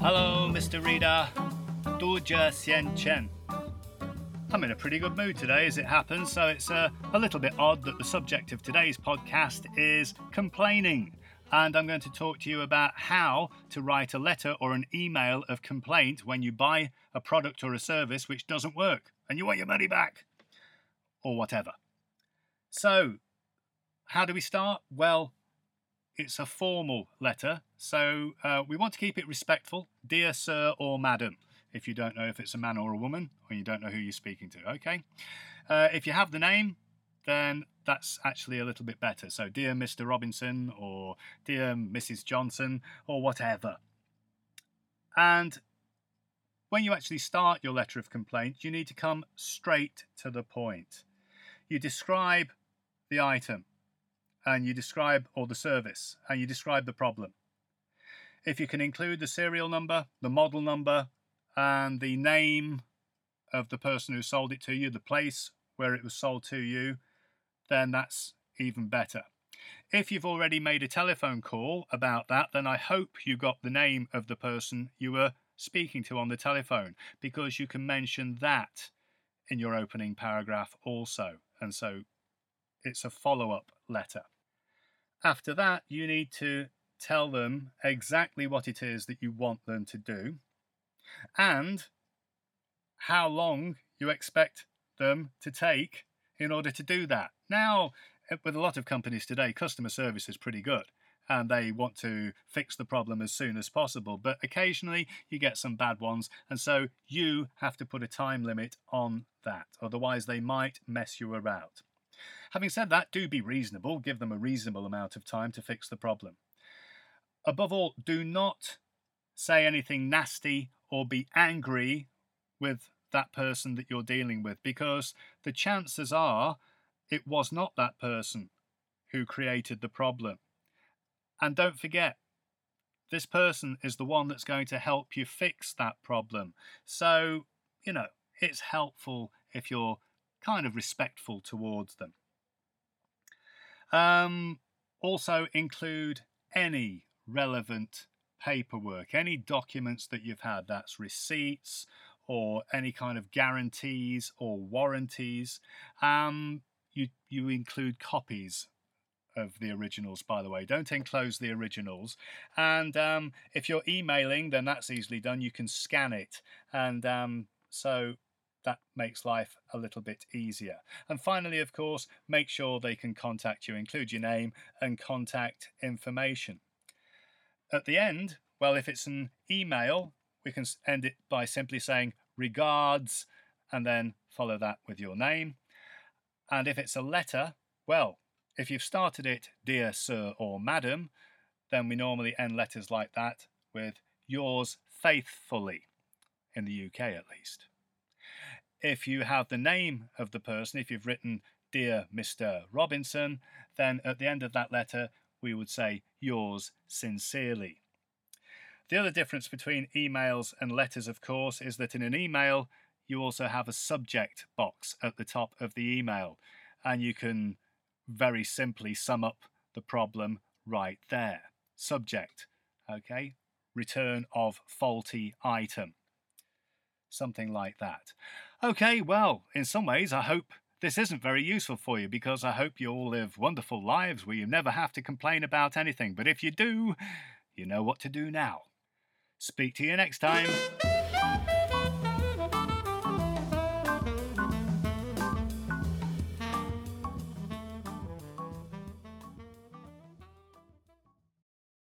Hello, Mr. Reader. Doja Xian Chen. I'm in a pretty good mood today, as it happens, so it's uh, a little bit odd that the subject of today's podcast is complaining. And I'm going to talk to you about how to write a letter or an email of complaint when you buy a product or a service which doesn't work and you want your money back or whatever. So, how do we start? Well, it's a formal letter, so uh, we want to keep it respectful. Dear Sir or Madam, if you don't know if it's a man or a woman, or you don't know who you're speaking to, okay? Uh, if you have the name, then that's actually a little bit better. So, Dear Mr. Robinson, or Dear Mrs. Johnson, or whatever. And when you actually start your letter of complaint, you need to come straight to the point. You describe the item and you describe, or the service, and you describe the problem. If you can include the serial number, the model number, and the name of the person who sold it to you, the place where it was sold to you, then that's even better. If you've already made a telephone call about that, then I hope you got the name of the person you were speaking to on the telephone because you can mention that in your opening paragraph also. And so it's a follow up letter. After that, you need to tell them exactly what it is that you want them to do and how long you expect them to take in order to do that. Now, eh, with a lot of companies today, customer service is pretty good and they want to fix the problem as soon as possible. But occasionally you get some bad ones, and so you have to put a time limit on that, otherwise, they might mess you around. Having said that, do be reasonable, give them a reasonable amount of time to fix the problem. Above all, do not say anything nasty or be angry with that person that you're dealing with because the chances are it was not that person who created the problem. And don't forget, this person is the one that's going to help you fix that problem. So, you know, it's helpful if you're kind of respectful towards them. Um, also, include any relevant paperwork, any documents that you've had, that's receipts or any kind of guarantees or warranties. Um, you, you include copies of the originals, by the way. Don't enclose the originals. And um, if you're emailing, then that's easily done. You can scan it. And um, so that makes life a little bit easier. And finally, of course, make sure they can contact you. Include your name and contact information. At the end, well, if it's an email, we can end it by simply saying regards and then follow that with your name. And if it's a letter, well, if you've started it, dear sir or madam, then we normally end letters like that with yours faithfully, in the UK at least. If you have the name of the person, if you've written Dear Mr. Robinson, then at the end of that letter, we would say yours sincerely. The other difference between emails and letters, of course, is that in an email, you also have a subject box at the top of the email, and you can very simply sum up the problem right there. Subject, okay? Return of faulty item. Something like that. Okay, well, in some ways, I hope this isn't very useful for you because I hope you all live wonderful lives where you never have to complain about anything. But if you do, you know what to do now. Speak to you next time.